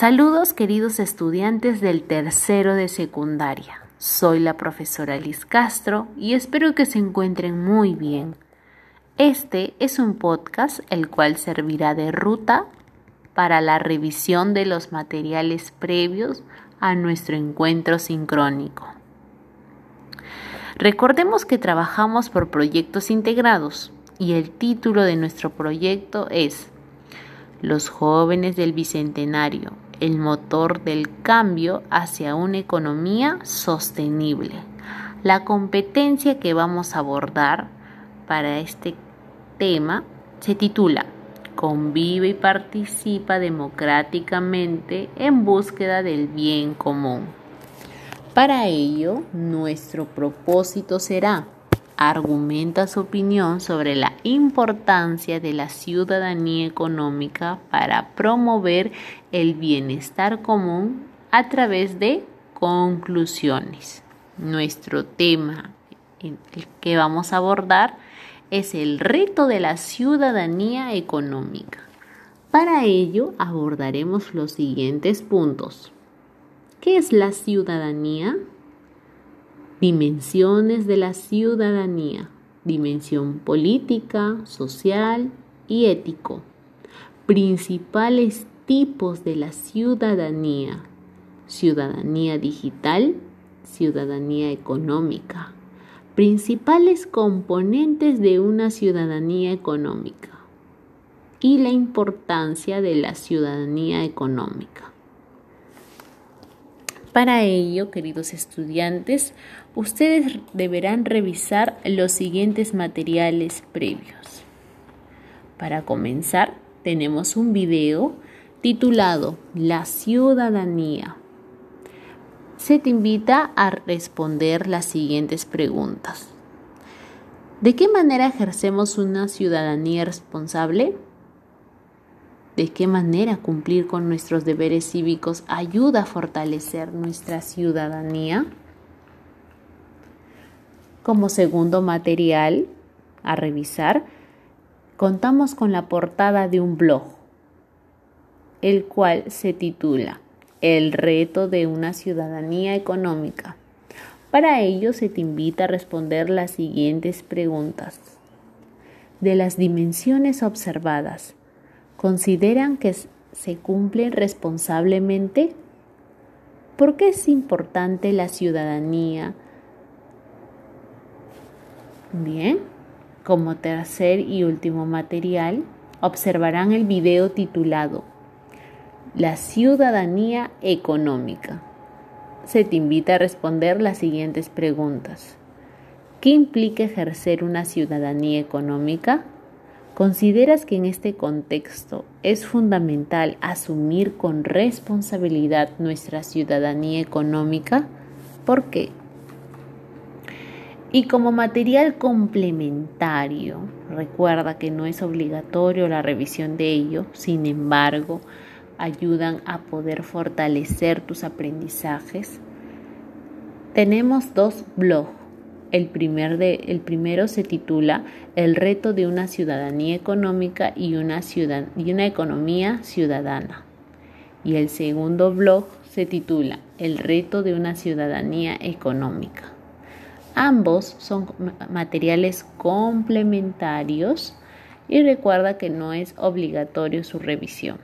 Saludos queridos estudiantes del tercero de secundaria. Soy la profesora Liz Castro y espero que se encuentren muy bien. Este es un podcast el cual servirá de ruta para la revisión de los materiales previos a nuestro encuentro sincrónico. Recordemos que trabajamos por proyectos integrados y el título de nuestro proyecto es Los jóvenes del Bicentenario, el motor del cambio hacia una economía sostenible. La competencia que vamos a abordar para este tema se titula Convive y participa democráticamente en búsqueda del bien común. Para ello, nuestro propósito será argumenta su opinión sobre la importancia de la ciudadanía económica para promover el bienestar común a través de conclusiones. Nuestro tema el que vamos a abordar es el reto de la ciudadanía económica. Para ello abordaremos los siguientes puntos. ¿Qué es la ciudadanía? Dimensiones de la ciudadanía. Dimensión política, social y ético. Principales tipos de la ciudadanía. Ciudadanía digital, ciudadanía económica. Principales componentes de una ciudadanía económica. Y la importancia de la ciudadanía económica. Para ello, queridos estudiantes, ustedes deberán revisar los siguientes materiales previos. Para comenzar, tenemos un video titulado La ciudadanía. Se te invita a responder las siguientes preguntas. ¿De qué manera ejercemos una ciudadanía responsable? De qué manera cumplir con nuestros deberes cívicos ayuda a fortalecer nuestra ciudadanía. Como segundo material a revisar, contamos con la portada de un blog, el cual se titula El reto de una ciudadanía económica. Para ello se te invita a responder las siguientes preguntas. De las dimensiones observadas, consideran que se cumplen responsablemente? ¿Por qué es importante la ciudadanía? Bien, como tercer y último material, observarán el video titulado La ciudadanía económica. Se te invita a responder las siguientes preguntas. ¿Qué implica ejercer una ciudadanía económica? ¿Consideras que en este contexto es fundamental asumir con responsabilidad nuestra ciudadanía económica? ¿Por qué? Y como material complementario, recuerda que no es obligatorio la revisión de ello, sin embargo, ayudan a poder fortalecer tus aprendizajes. Tenemos dos blogs el, primer de, el primero se titula El reto de una ciudadanía económica y una, ciudad, y una economía ciudadana. Y el segundo blog se titula El reto de una ciudadanía económica. Ambos son materiales complementarios y recuerda que no es obligatorio su revisión.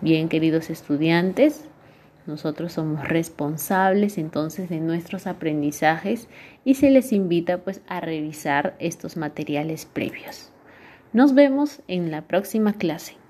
Bien, queridos estudiantes, nosotros somos responsables entonces de nuestros aprendizajes y se les invita pues a revisar estos materiales previos. Nos vemos en la próxima clase.